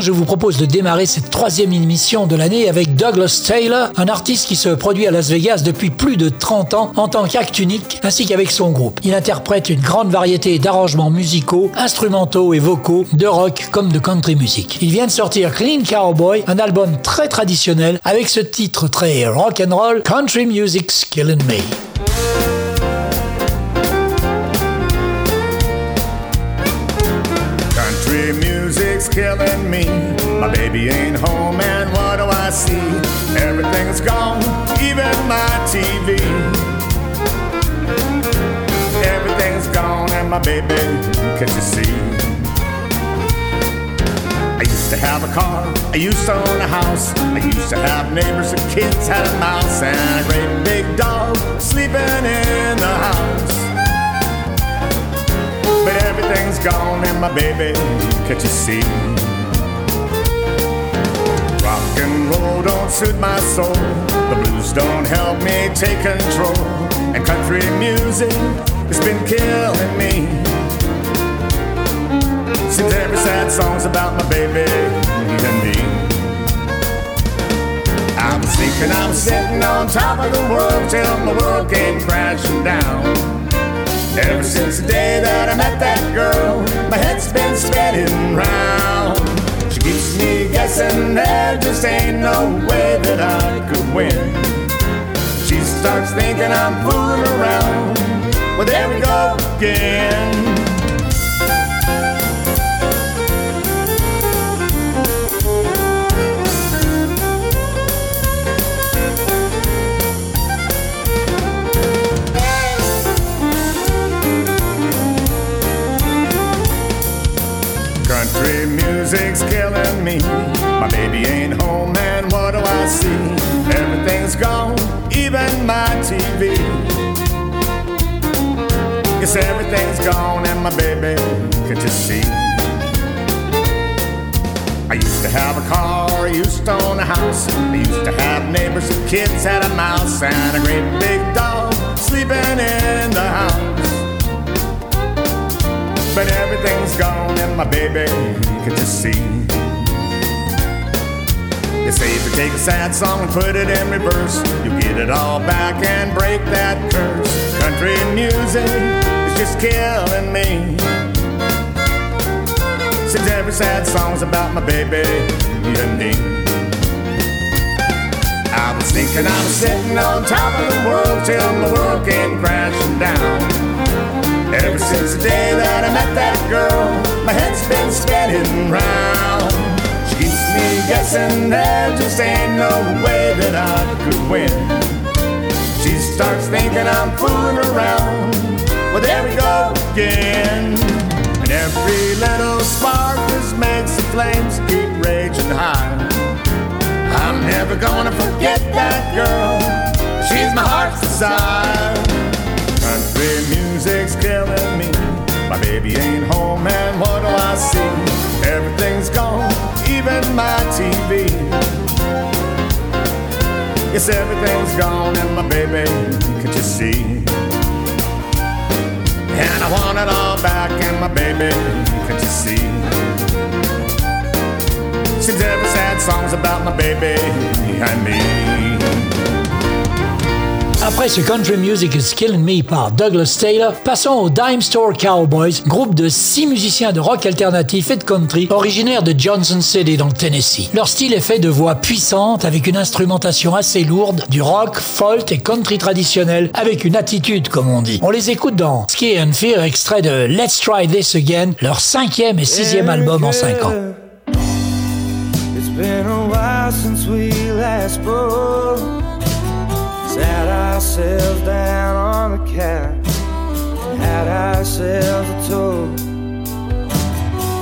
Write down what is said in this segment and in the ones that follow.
Je vous propose de démarrer cette troisième émission de l'année avec Douglas Taylor, un artiste qui se produit à Las Vegas depuis plus de 30 ans en tant qu'acte unique, ainsi qu'avec son groupe. Il interprète une grande variété d'arrangements musicaux, instrumentaux et vocaux, de rock comme de country music. Il vient de sortir Clean Cowboy, un album très traditionnel avec ce titre très rock and roll, Country Music's Killin' Me. Killing me. My baby ain't home, and what do I see? Everything's gone, even my TV. Everything's gone, and my baby, can't you see? I used to have a car, I used to own a house, I used to have neighbors and kids, had a mouse, and a great big dog sleeping in the house. But everything's gone and my baby, can't you see? Rock and roll don't suit my soul. The blues don't help me take control. And country music has been killing me. Seems every sad song's about my baby and me. I was thinking I was sitting on top of the world till my world came crashing down. Ever since the day that I met that girl, my head's been spinning round. She keeps me guessing there just ain't no way that I could win. She starts thinking I'm fooling around. Well, there we go again. Music's killing me. My baby ain't home, and what do I see? Everything's gone, even my TV. Yes, everything's gone, and my baby, can't you see? I used to have a car, I used to own a house. I used to have neighbors kids, had a mouse, and a great big dog sleeping in the house. But everything's gone and my baby can just see. They say if you take a sad song and put it in reverse, you'll get it all back and break that curse. Country music is just killing me. Since every sad song's about my baby and me. I was thinking I was sitting on top of the world till the world came crashing down. Ever since the day that I met that girl, my head's been spinning round. She keeps me guessing there just ain't no way that I could win. She starts thinking I'm fooling around. Well, there we go again. And every little spark just makes the flames keep raging high. I'm never gonna forget that girl. She's my heart's desire. Country baby ain't home, and what do I see? Everything's gone, even my TV. Yes, everything's gone, and my baby, can't you see? And I want it all back, and my baby, can't you see? Seems every sad song's about my baby and me. Après ce Country Music is Killing Me par Douglas Taylor, passons aux Dime Store Cowboys, groupe de six musiciens de rock alternatif et de country originaires de Johnson City dans le Tennessee. Leur style est fait de voix puissantes avec une instrumentation assez lourde, du rock, folk et country traditionnel avec une attitude comme on dit. On les écoute dans Ski and Fear, extrait de Let's Try This Again, leur cinquième et sixième album en cinq ans. It's been a while since we last spoke. Sat ourselves down on the couch, had ourselves a toast.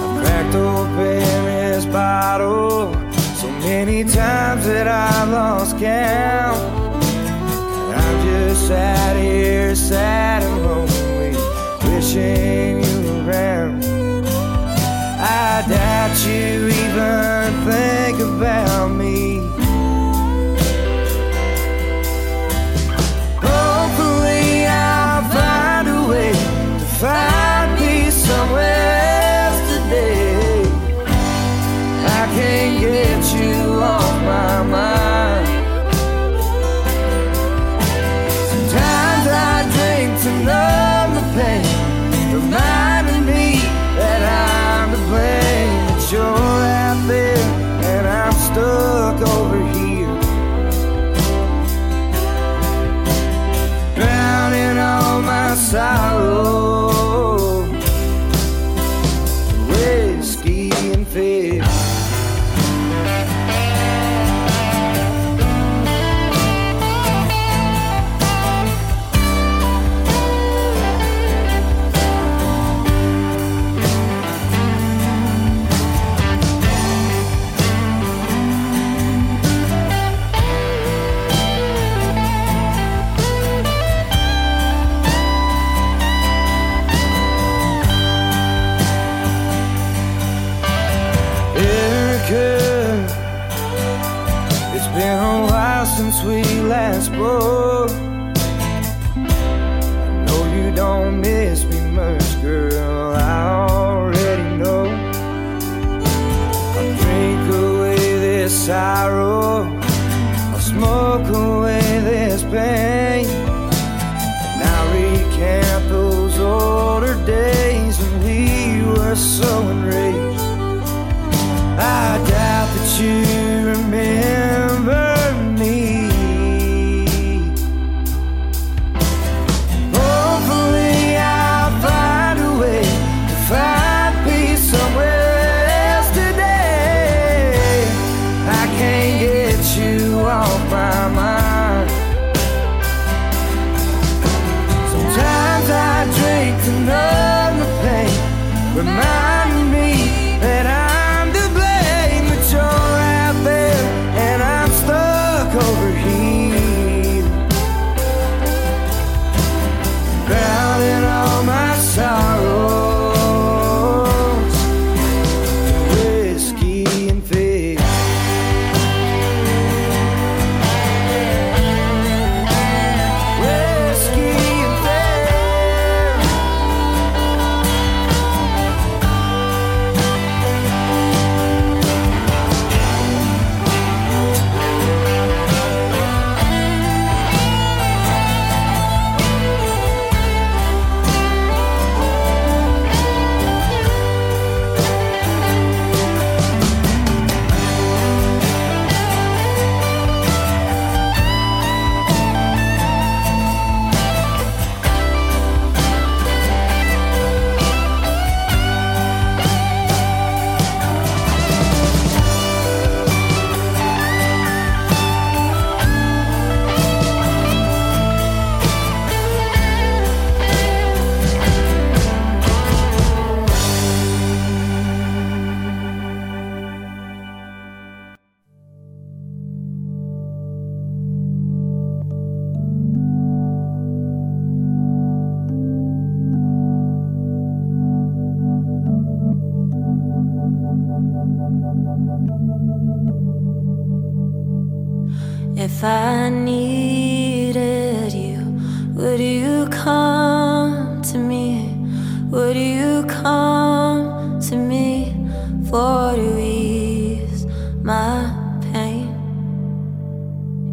I cracked open this bottle so many times that I've lost count. And I'm just sat here, sad and lonely, wishing you around. I doubt you even think about me.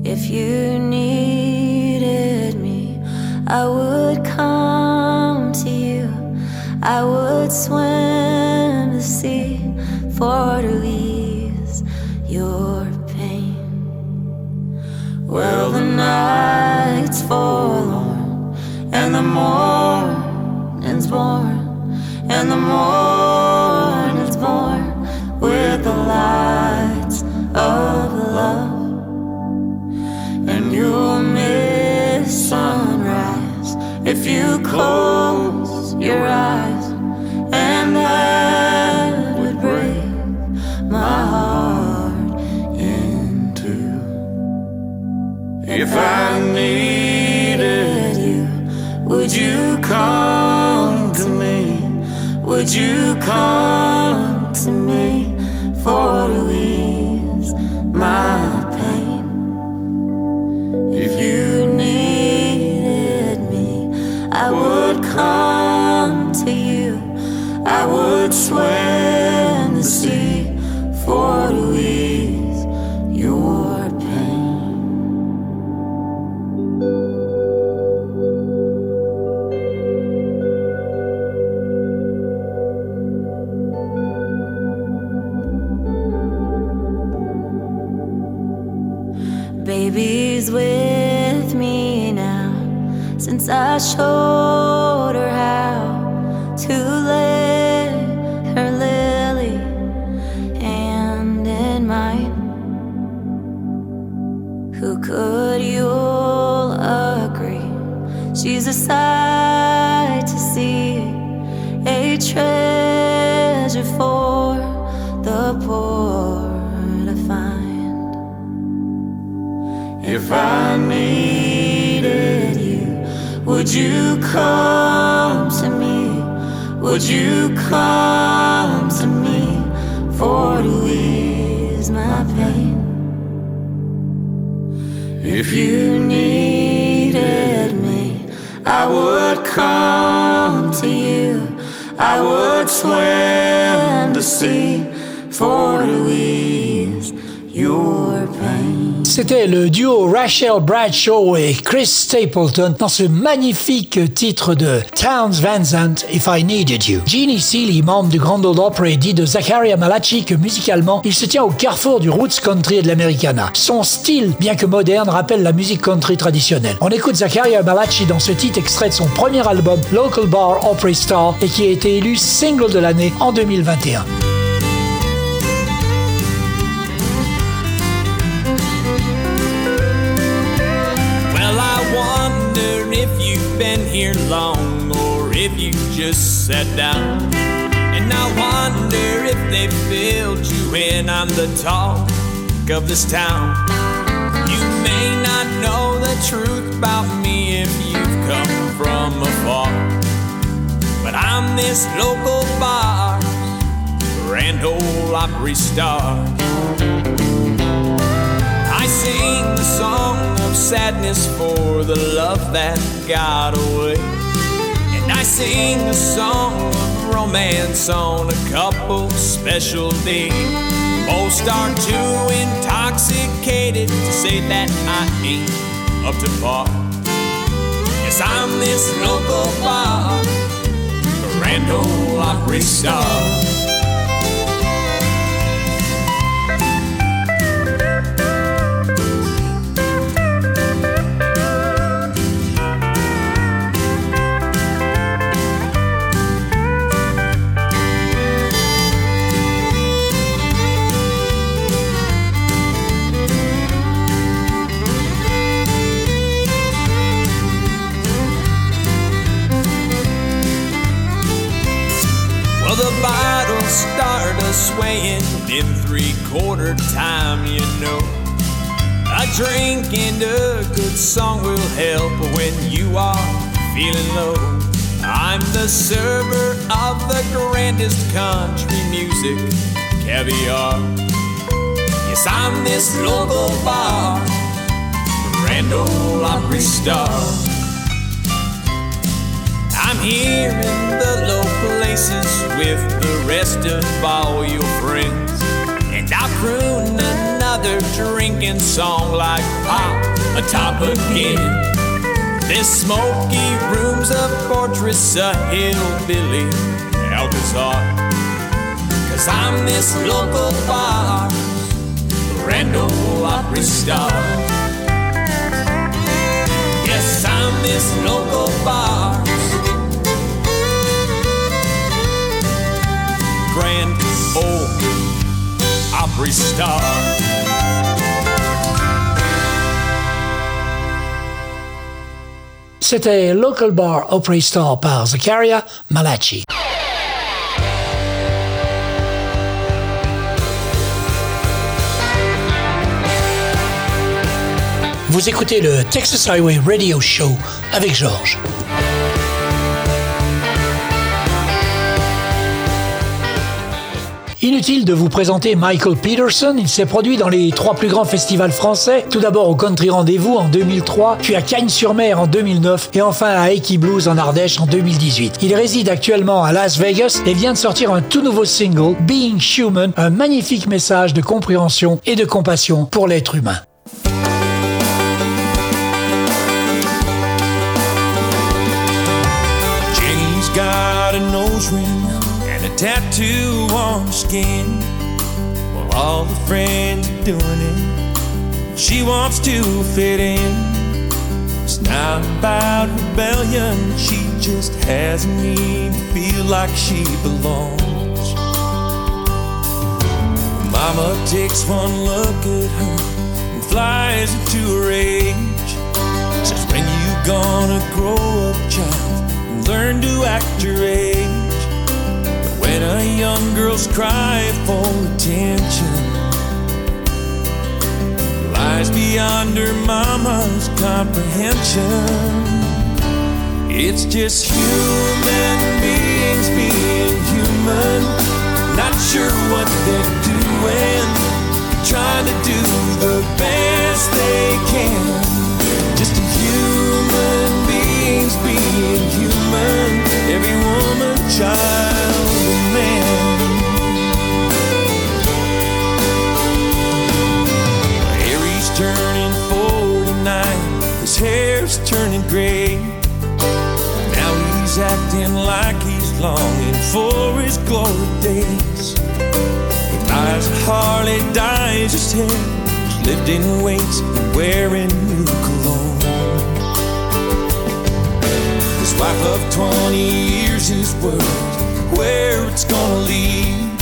If you needed me, I would come to you. I would swim the sea for to ease your pain. Well, the night's forlorn and the morning. come to me for to ease my pain. If you needed me, I would come to you. I would swear. Treasure for the poor to find. If I needed you, would you come to me? Would you come to me for to ease my pain? If you needed me, I would come to you. I would swim the sea for to ease your. C'était le duo Rachel Bradshaw et Chris Stapleton dans ce magnifique titre de Towns Van Zandt, If I Needed You. Jeannie Seeley, membre du Grand Ole Opry, dit de Zachariah Malachi que musicalement, il se tient au carrefour du roots country et de l'americana. Son style, bien que moderne, rappelle la musique country traditionnelle. On écoute Zachariah Malachi dans ce titre extrait de son premier album Local Bar Opry Star et qui a été élu single de l'année en 2021. Long or if you just sat down. And I wonder if they filled you in. I'm the talk of this town. You may not know the truth about me if you've come from afar. But I'm this local bar, Grand Ole Opry star. I sing the song of sadness for the love that got away. And I sing a song of romance on a couple special days. Most are too intoxicated to say that I ain't up to par. Yes, I'm this local bar, Grand Ole Opry star. Swaying in three quarter time, you know. A drink and a good song will help when you are feeling low. I'm the server of the grandest country music, caviar. Yes, I'm this local bar, Grand Ole Opry star. I'm here in the low places with the rest of all your friends. And I'll croon another drinking song like Pop a Top again. This smoky room's a fortress, a hillbilly Alcazar. Cause I'm this local bar, Grand Ole Opry star. Yes, I'm this local bar. C'était Local Bar Opry Star par Zakaria Malachi. Vous écoutez le Texas Highway Radio Show avec Georges. Inutile de vous présenter Michael Peterson, il s'est produit dans les trois plus grands festivals français, tout d'abord au Country Rendez-vous en 2003, puis à Cagnes-sur-Mer en 2009 et enfin à Eki Blues en Ardèche en 2018. Il réside actuellement à Las Vegas et vient de sortir un tout nouveau single, Being Human, un magnifique message de compréhension et de compassion pour l'être humain. Jenny's got a nose ring skin. While all her friends are doing it, she wants to fit in. It's not about rebellion, she just has a need to feel like she belongs. Mama takes one look at her and flies into a rage. Says, When you gonna grow up, child, and learn to act your age? A young girl's cry for attention lies beyond her mama's comprehension, it's just human beings being human, not sure what they're doing, trying to do the best they can. Just human beings being human, every woman, child, man. Harry's turning 49, his hair's turning gray. Now he's acting like he's longing for his glory days. He buys a Harley, dyes his hair, he's lifting weights and wearing new cologne. His wife of 20 years is worried where it's gonna lead.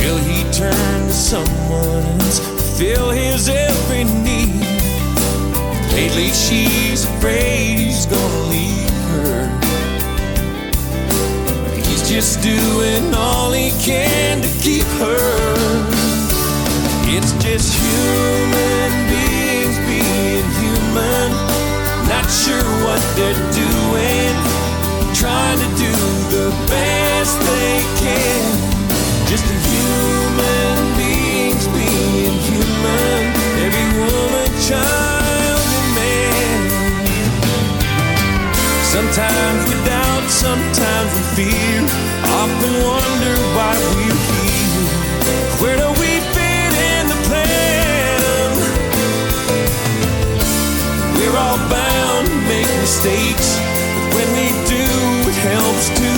Will he turn to someone else fill his every need? Lately she's afraid he's gonna leave her. He's just doing all he can to keep her. It's just human beings being human, not sure what they're doing, trying to do the best they can. Just human beings being human, every woman, child, and man. Sometimes we doubt, sometimes we fear. Often wonder why we're here. Where do we fit in the plan? We're all bound to make mistakes, when we do, it helps to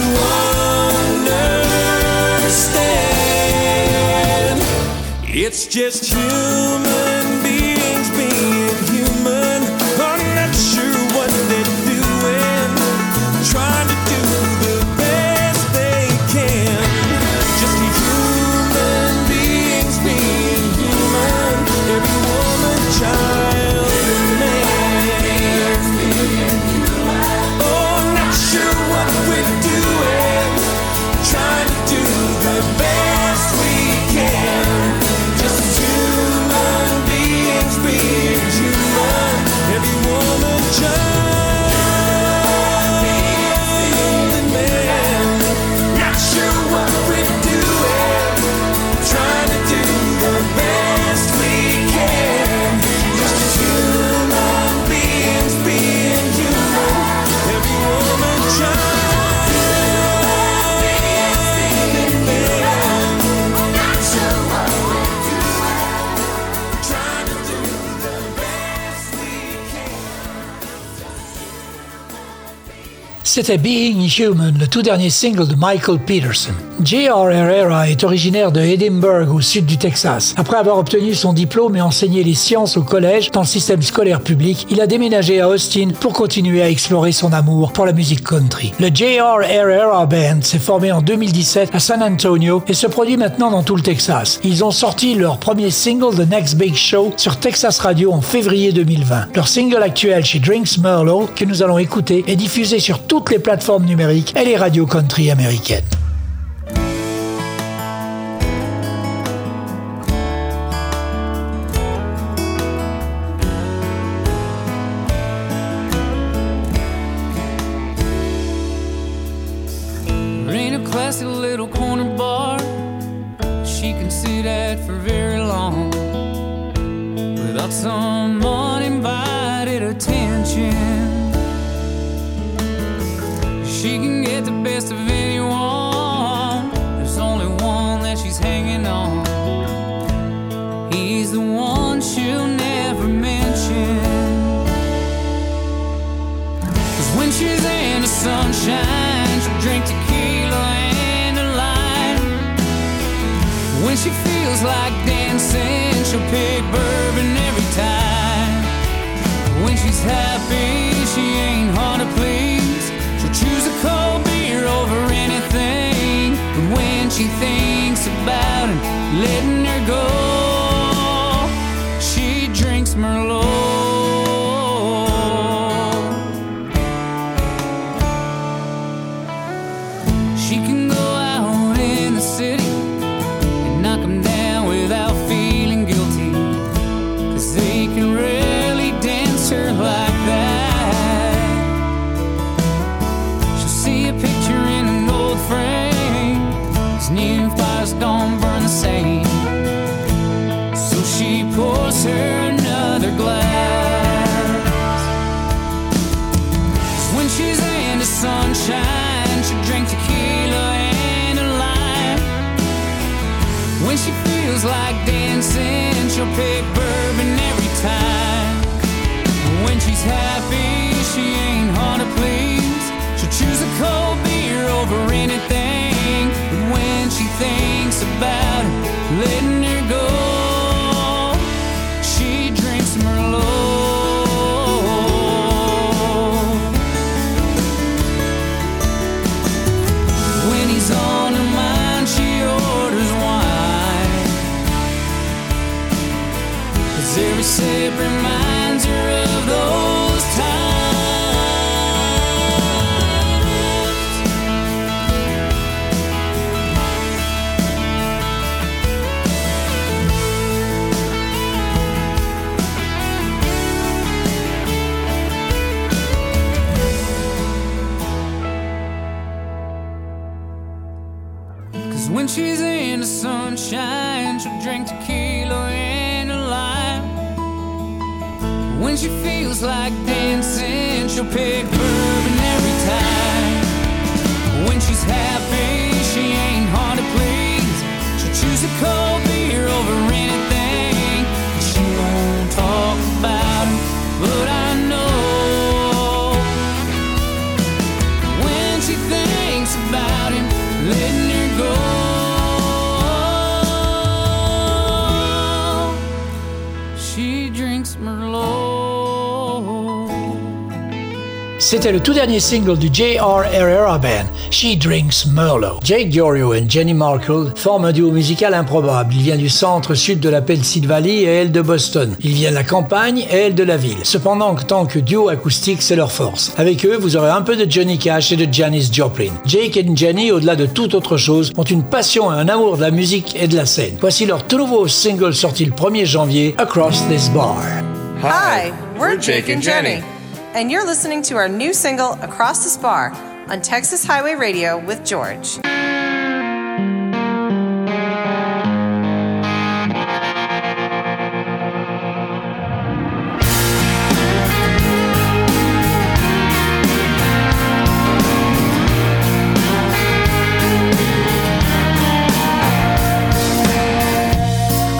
understand. It's just human beings being human. I'm not sure what they're doing, trying to do C'était Being Human, le tout dernier single de Michael Peterson. J.R. Herrera est originaire de Edinburgh, au sud du Texas. Après avoir obtenu son diplôme et enseigné les sciences au collège dans le système scolaire public, il a déménagé à Austin pour continuer à explorer son amour pour la musique country. Le J.R. Herrera Band s'est formé en 2017 à San Antonio et se produit maintenant dans tout le Texas. Ils ont sorti leur premier single The Next Big Show sur Texas Radio en février 2020. Leur single actuel chez Drinks Merlot, que nous allons écouter, est diffusé sur toutes les plateformes numériques et les radios country américaines. the ones you never mention. Cause when she's in the sunshine, she drink tequila and a lime. When she feels like dancing, she'll pick bourbon every time. When she's happy, she ain't hard to please. She'll choose a cold beer over anything. And when she thinks about letting her go. She ain't hard to please. She'll choose a cold beer over anything. But when she thinks about C'était le tout dernier single du J.R. Herrera Band, She Drinks Merlot. Jake Diorio et Jenny Markle forment un duo musical improbable. Il vient du centre-sud de la Pennsylvanie et elle de Boston. Il vient de la campagne et elle de la ville. Cependant, en tant que duo acoustique, c'est leur force. Avec eux, vous aurez un peu de Johnny Cash et de Janis Joplin. Jake et Jenny, au-delà de toute autre chose, ont une passion et un amour de la musique et de la scène. Voici leur tout nouveau single sorti le 1er janvier, Across This Bar. Hi, we're Jake and Jenny, and you're listening to our new single, Across This Bar, on Texas Highway Radio with George.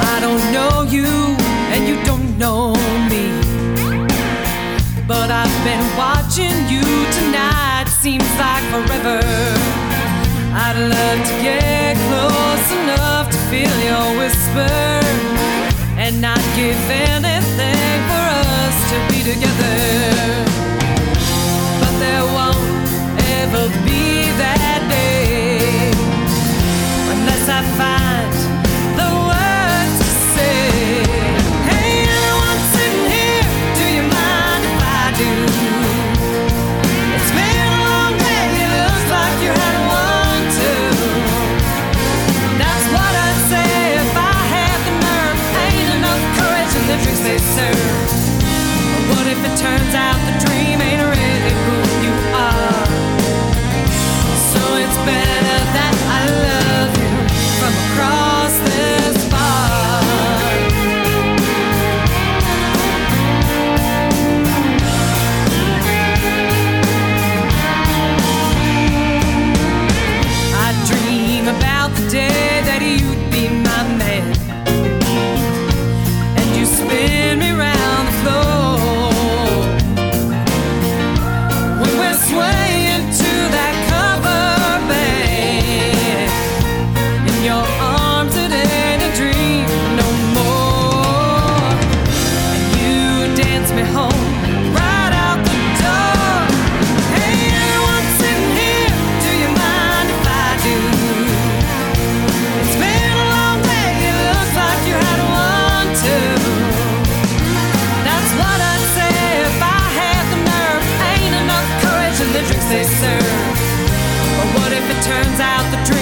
I don't know you and you don't know seems like forever. I'd love to get close enough to feel your whisper and not give anything turns out they serve. But what if it turns out the dream?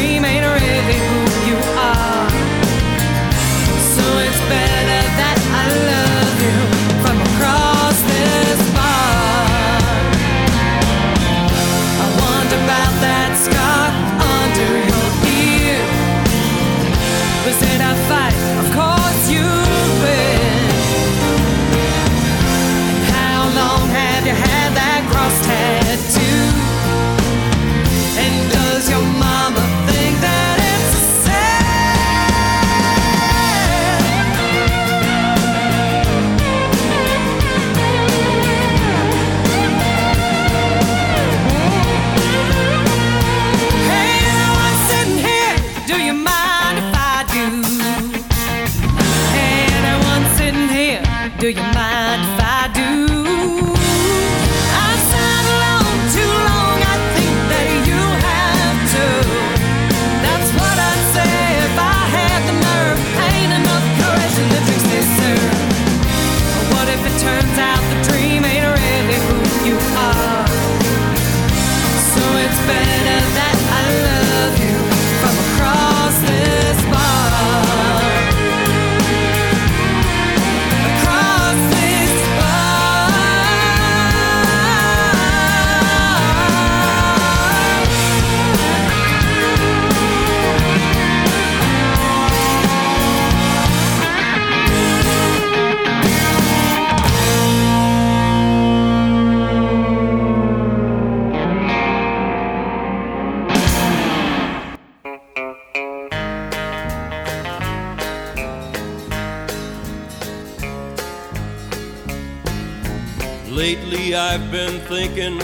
I've been thinking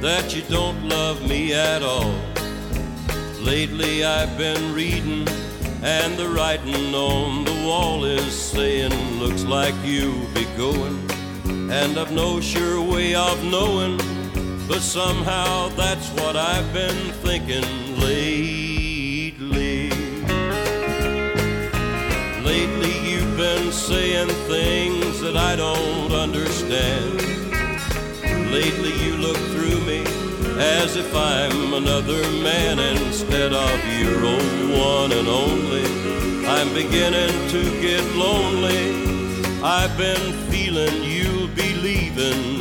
that you don't love me at all. Lately I've been reading, and the writing on the wall is saying, Looks like you'll be going. And I've no sure way of knowing, but somehow that's what I've been thinking lately. Lately you've been saying things that I don't understand. Lately you look through me as if I'm another man instead of your old one and only. I'm beginning to get lonely. I've been feeling you'll be leaving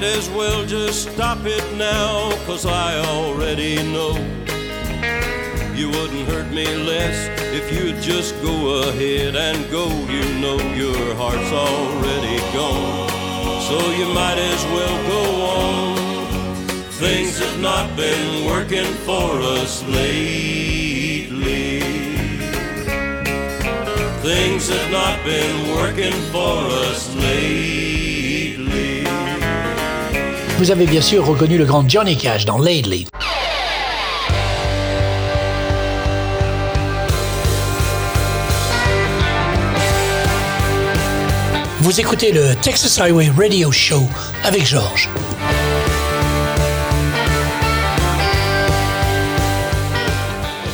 might as well just stop it now, cause I already know you wouldn't hurt me less if you'd just go ahead and go. You know your heart's already gone, so you might as well go on. Things have not been working for us lately. Things have not been working for us lately. Vous avez bien sûr reconnu le grand Johnny Cash dans Lately. Vous écoutez le Texas Highway Radio Show avec Georges.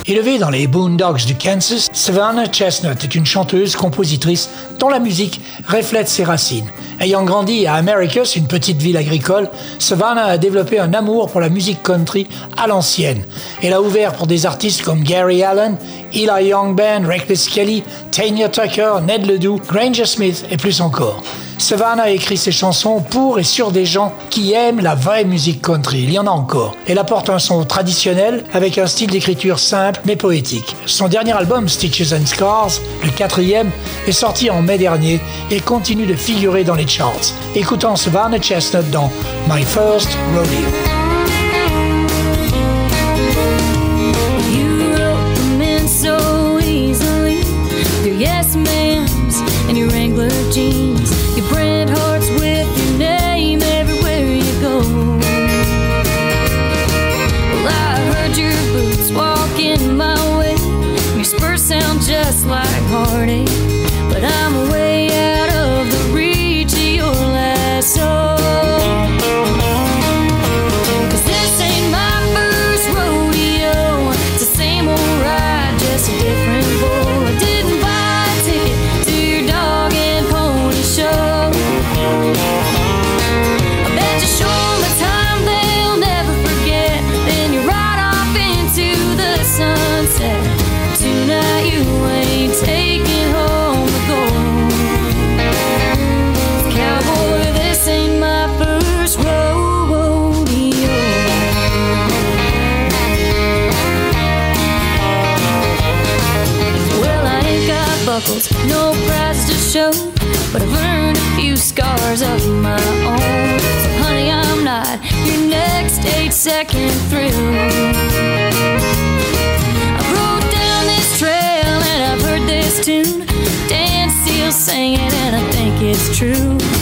Élevée dans les Boondocks du Kansas, Savannah Chestnut est une chanteuse, compositrice dont la musique reflète ses racines. Ayant grandi à Americus, une petite ville agricole, Savannah a développé un amour pour la musique country à l'ancienne. Elle a ouvert pour des artistes comme Gary Allen, Eli Young Band, Reckless Kelly, Tanya Tucker, Ned Ledoux, Granger Smith et plus encore. Savannah a écrit ses chansons pour et sur des gens qui aiment la vraie musique country. Il y en a encore. Elle apporte un son traditionnel avec un style d'écriture simple mais poétique. Son dernier album, Stitches and Scars, le quatrième, est sorti en mai dernier et continue de figurer dans les charts. Écoutons Savannah Chestnut dans My First Rodeo. yes ma'ams and your Wrangler jeans. no prize to show, but I've earned a few scars of my own. So, honey, I'm not your next eight second thrill. I rode down this trail and I've heard this tune. Dance, Dan sing it, and I think it's true.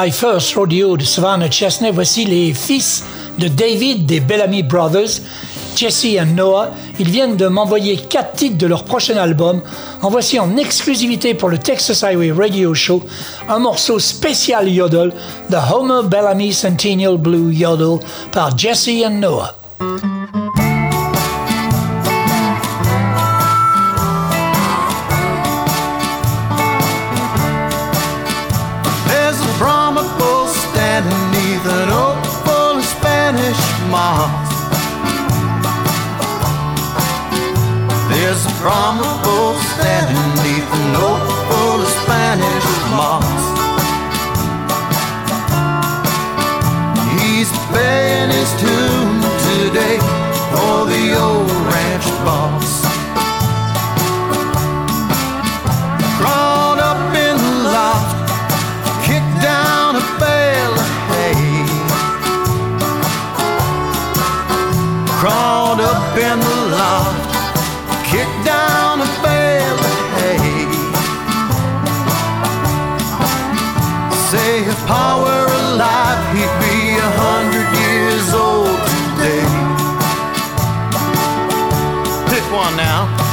My First rodeo de Savannah Chesney, voici les fils de David des Bellamy Brothers, Jesse et Noah. Ils viennent de m'envoyer quatre titres de leur prochain album. En voici en exclusivité pour le Texas Highway Radio Show un morceau spécial yodel, The Homer Bellamy Centennial Blue Yodel par Jesse and Noah. one now.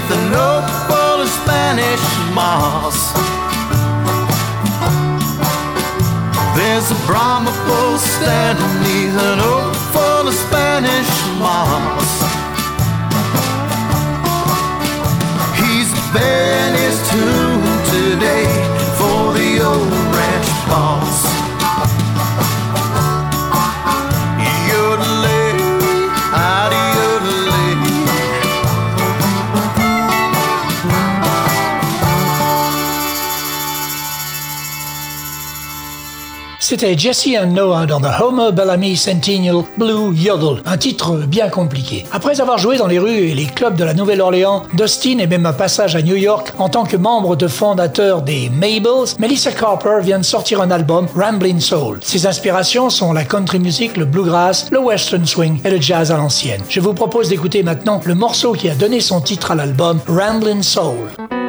Standing neath an oak full of Spanish moss. There's a Brahma bull standing neath an oak full of Spanish moss. C'était Jesse and Noah dans The Homer Bellamy Centennial Blue Yodel, un titre bien compliqué. Après avoir joué dans les rues et les clubs de la Nouvelle-Orléans, Dustin et même un passage à New York en tant que membre de fondateur des Mabels, Melissa Carper vient de sortir un album, Ramblin' Soul. Ses inspirations sont la country music, le bluegrass, le western swing et le jazz à l'ancienne. Je vous propose d'écouter maintenant le morceau qui a donné son titre à l'album, Ramblin' Soul.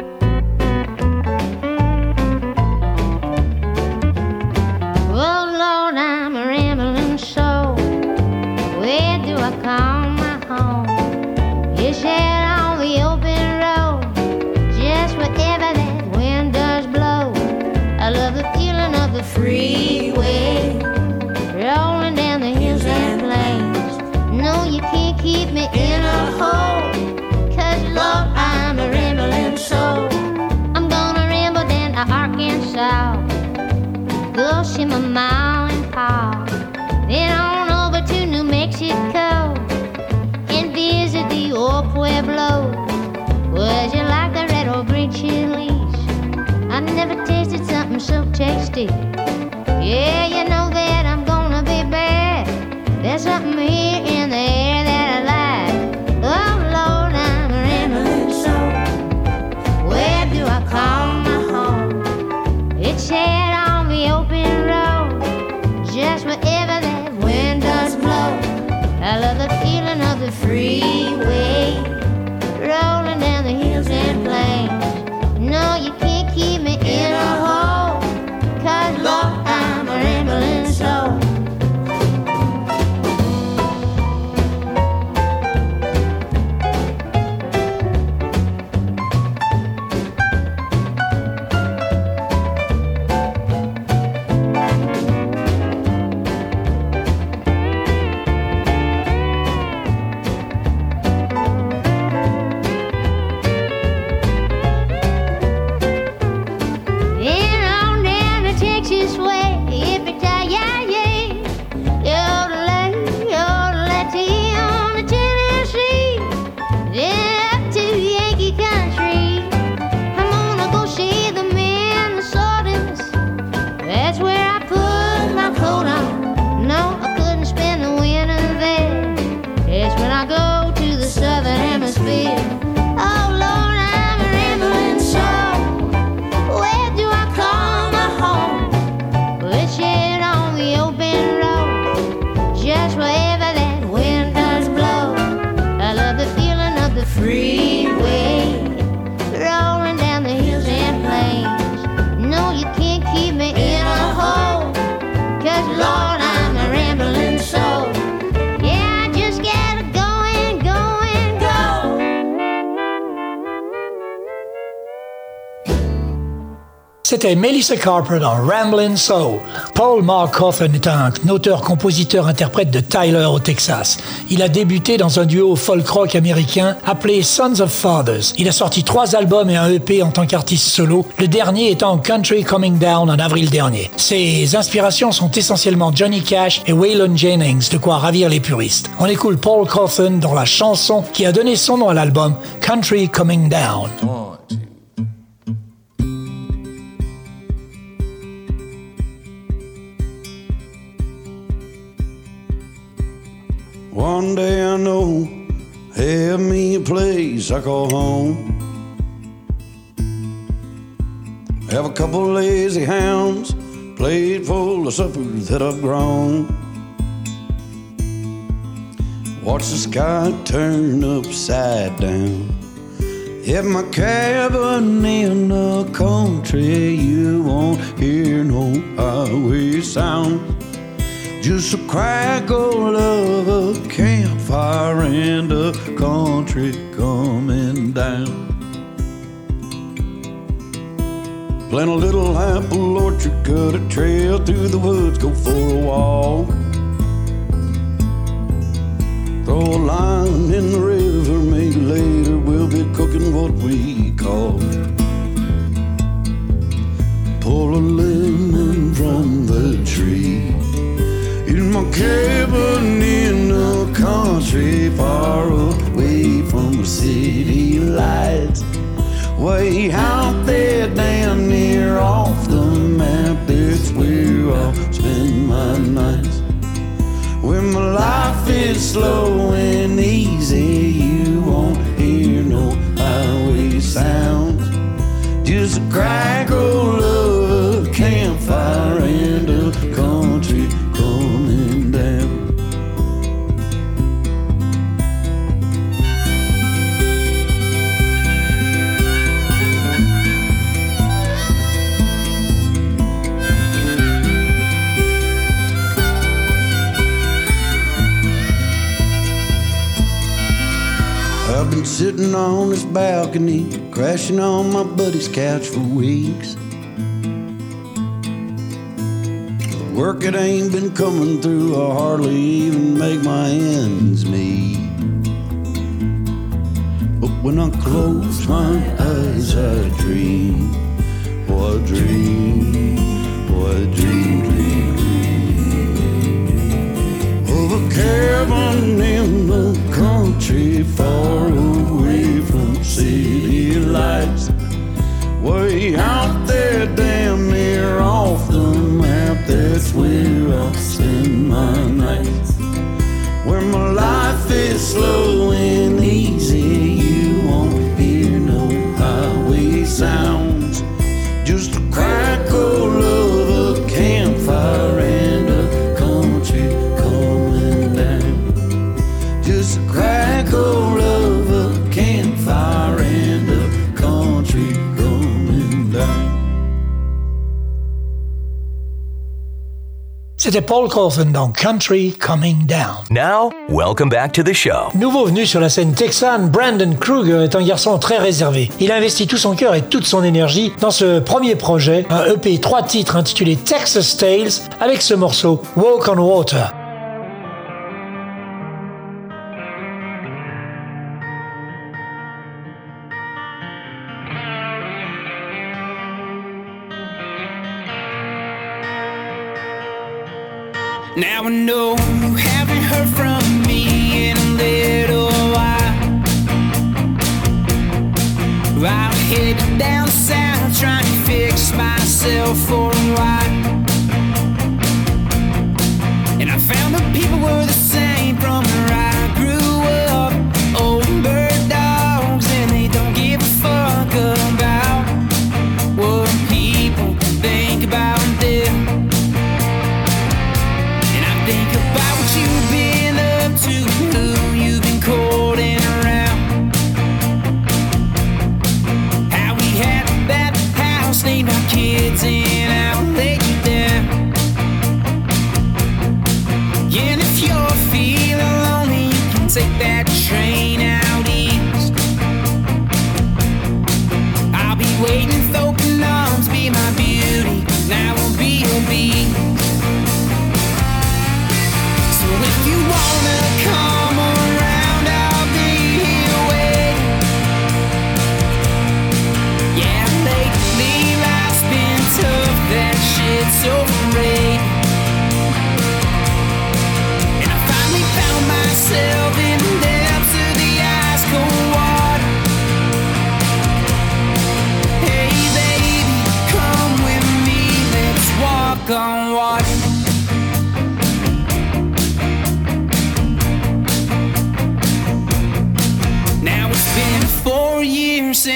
Tasty. Yeah, you know that I'm gonna be bad. There's something here in the air that I like. Oh Lord, I'm rambling so. Where do I call my home? It's out on the open road, just wherever that wind does blow. I love the C'était Melissa Carper dans Ramblin' Soul. Paul Mark Coffin est un auteur-compositeur-interprète de Tyler au Texas. Il a débuté dans un duo folk-rock américain appelé Sons of Fathers. Il a sorti trois albums et un EP en tant qu'artiste solo, le dernier étant Country Coming Down en avril dernier. Ses inspirations sont essentiellement Johnny Cash et Waylon Jennings, de quoi ravir les puristes. On écoute Paul Coffin dans la chanson qui a donné son nom à l'album Country Coming Down. One place I call home. Have a couple lazy hounds, plate full of suppers that I've grown. Watch the sky turn upside down. At my cabin in the country, you won't hear no highway sound. Just a crackle of a campfire and a country coming down. Plant a little apple orchard, cut a trail through the woods, go for a walk. Throw a line in the river, maybe later we'll be cooking what we call. Pull a lemon from the tree. My cabin in the country, far away from the city lights. Way out there, down near off the map, that's where I'll spend my nights. When my life is slow crashing on my buddy's couch for weeks. Work it ain't been coming through, I hardly even make my ends meet. But when I close my eyes, I dream. Oh, I dream. Oh, I dream, dream, dream. Of a cabin in the country, far away from city lights. Way out there, damn near off the map, that's where I'll spend my nights. Where my life is slow C'était Paul dans Country Coming Down. Now, welcome back to the show. Nouveau venu sur la scène texane, Brandon Kruger est un garçon très réservé. Il a investi tout son cœur et toute son énergie dans ce premier projet, un EP 3 titres intitulé Texas Tales, avec ce morceau Walk on Water. Know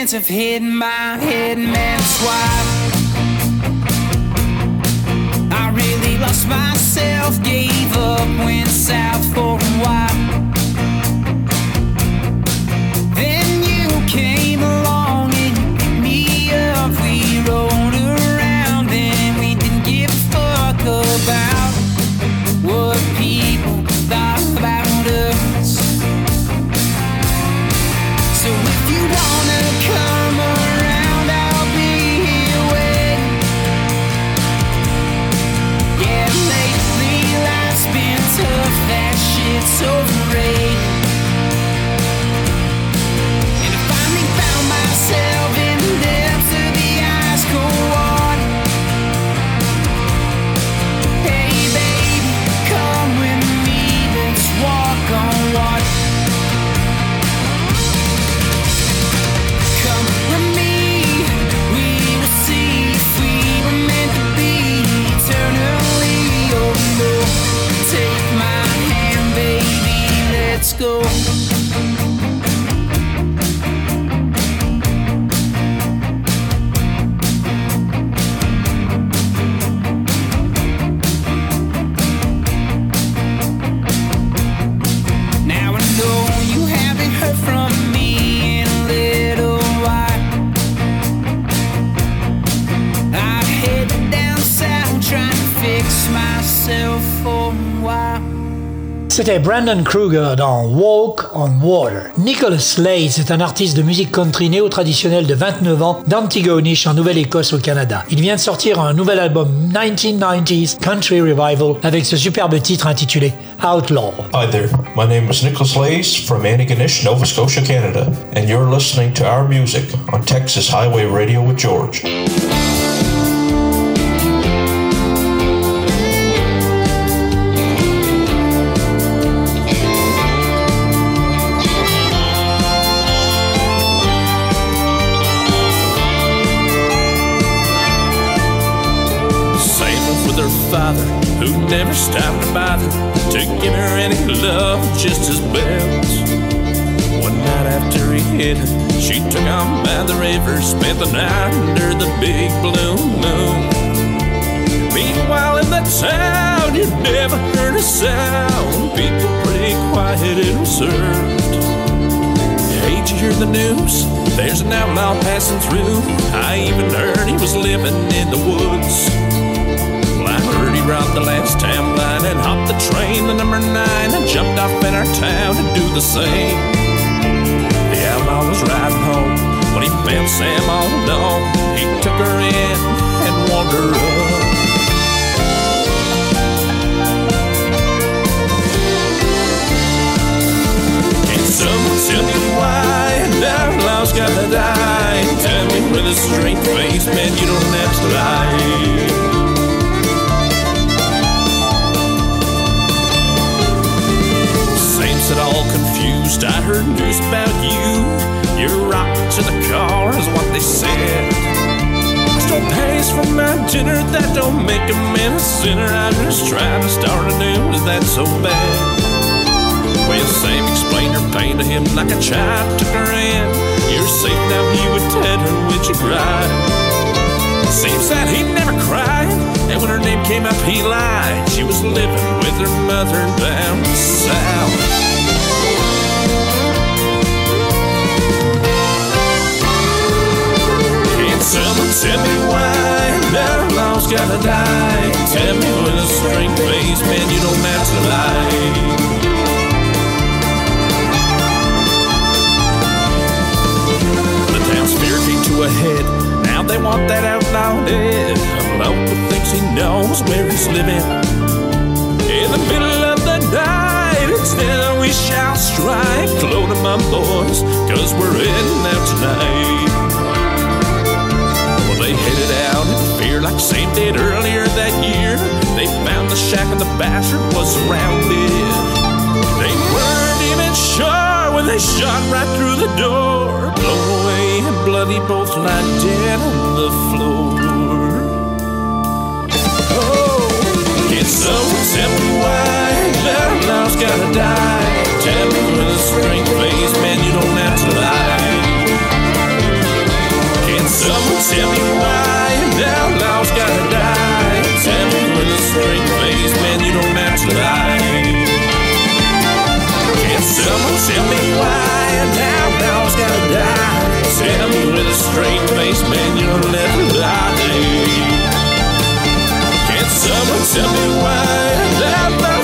years since I've hit my head, man, why I really lost myself, gave up, went south for a while. C'était Brandon Kruger dans Walk on Water. Nicholas Slade est un artiste de musique country néo-traditionnelle de 29 ans d'Antigonish en Nouvelle-Écosse au Canada. Il vient de sortir un nouvel album 1990s Country Revival avec ce superbe titre intitulé Outlaw. Hi there, my name is Nicholas Lays from Antigonish, Nova Scotia, Canada, and you're listening to our music on Texas Highway Radio with George. Stopped to bother to give her any love, just as bells. One night after he hit her, she took him by the river, spent the night under the big blue moon. Meanwhile, in the town, you never heard a sound. People pretty quiet and reserved. Did you hear the news? There's an outlaw passing through. I even heard he was living in the woods robbed the last town line and hopped the train, the number nine, and jumped off in our town to do the same. The outlaw was riding home when he found Sam all alone. He took her in and warmed her up. Can someone tell me why an outlaw's gotta die? Tell me with a straight face, man, you don't have to lie. It all confused. I heard news about you. You're rocked to the car, is what they said. Still pays for my dinner, that don't make a man a sinner. I'm just trying to start anew, is that so bad? Well, Sam explained her pain to him like a child took her in. You're safe now, he would tell her when she cried. Seems that he never cried, and when her name came up, he lied. She was living with her mother down south. Tell me why that law's gotta die. Tell me with a straight face, man, you don't have to lie. The fear came to a head. Now they want that outlaw dead. Local thinks he knows where he's living. In the middle of the night, it's then we shall strike. Them up, boys, cause we're heading out tonight like Sam did earlier that year. They found the shack and the bastard was surrounded. They weren't even sure when they shot right through the door. Blown away and bloody, both lie dead on the floor. Oh, can someone tell me why that love's gotta die? Tell me with a straight face, man, you don't have to lie. Someone tell me why an tell me why an outlaw's gotta die? Tell me with a straight face, man, you don't have to lie. Can someone tell me why an outlaw's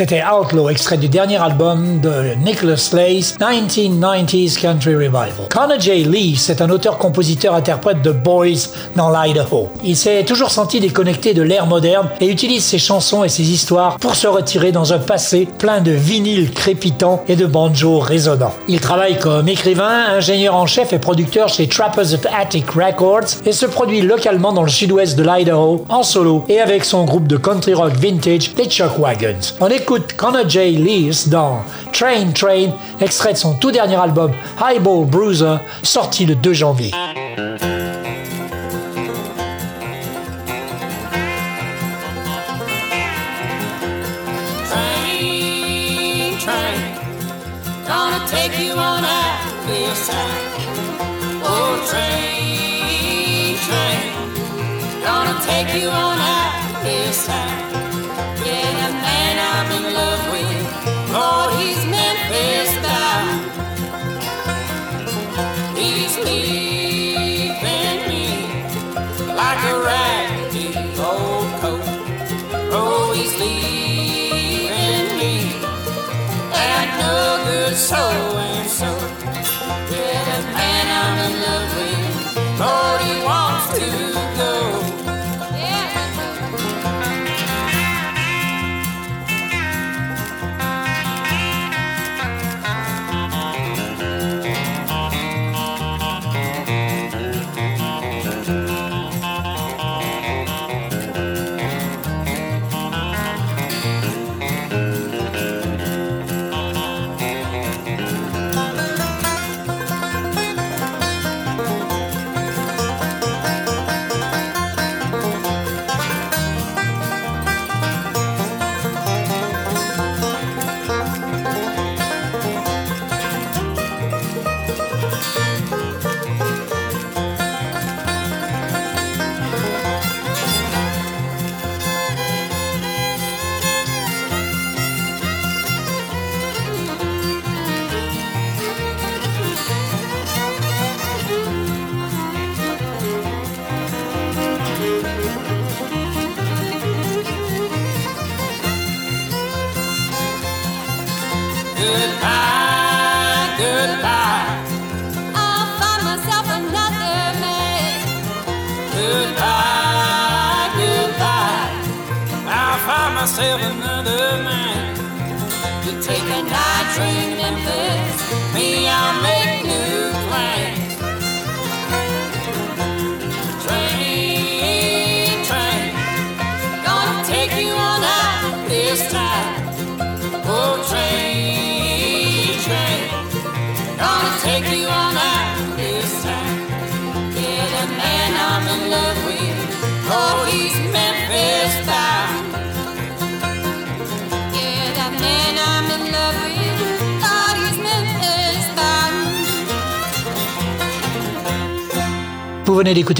C'était Outlaw, extrait du dernier album de Nicholas Lace, 1990s Country Revival. Connor J. Lee, c'est un auteur-compositeur-interprète de Boys dans l'Idaho. Il s'est toujours senti déconnecté de l'ère moderne et utilise ses chansons et ses histoires pour se retirer dans un passé plein de vinyles crépitants et de banjos résonnants. Il travaille comme écrivain, ingénieur en chef et producteur chez Trappers at Attic Records et se produit localement dans le sud-ouest de l'Idaho en solo et avec son groupe de country rock vintage, les Chuck Wagons. Connor J. Lees dans Train Train, extrait de son tout dernier album Highball Bruiser, sorti le 2 janvier. No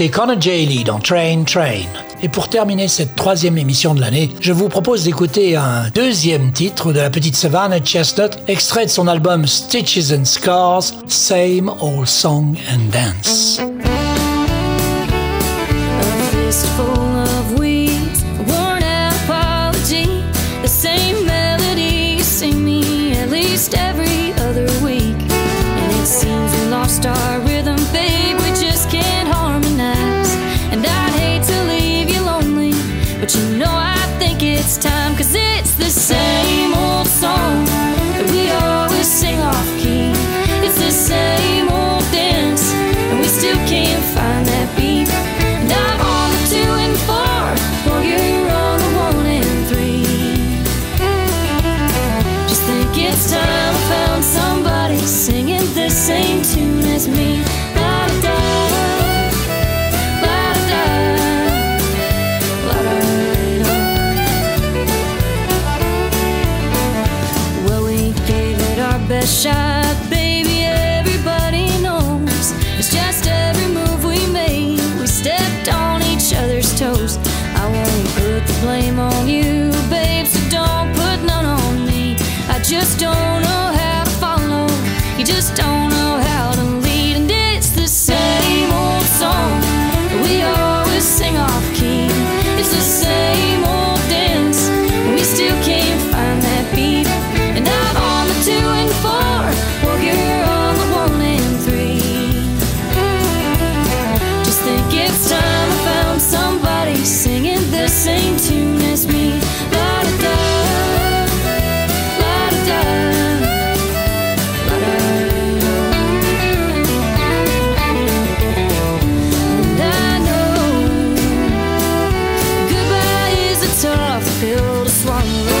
D'écouter Connor J. Lee dans Train Train. Et pour terminer cette troisième émission de l'année, je vous propose d'écouter un deuxième titre de la petite Savannah Chestnut, extrait de son album Stitches and Scars, Same Old Song and Dance. Just don't gotta build a strong.